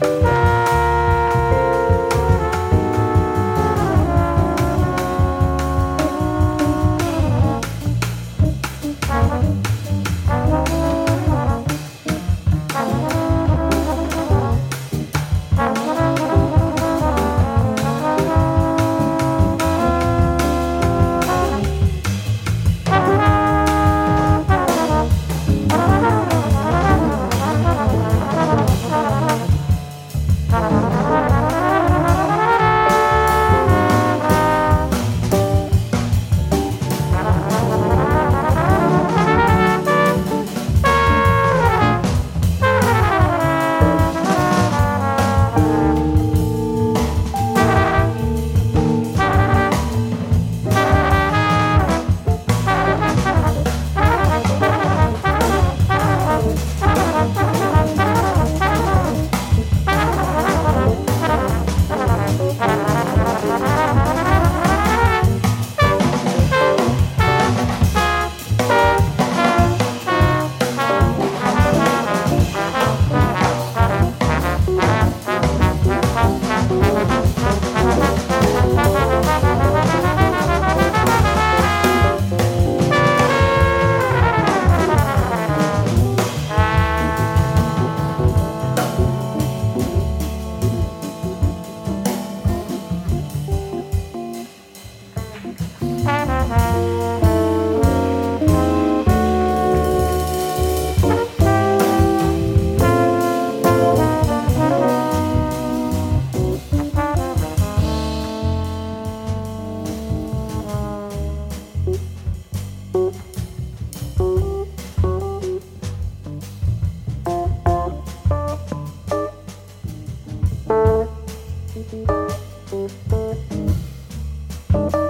Bye. Thank you.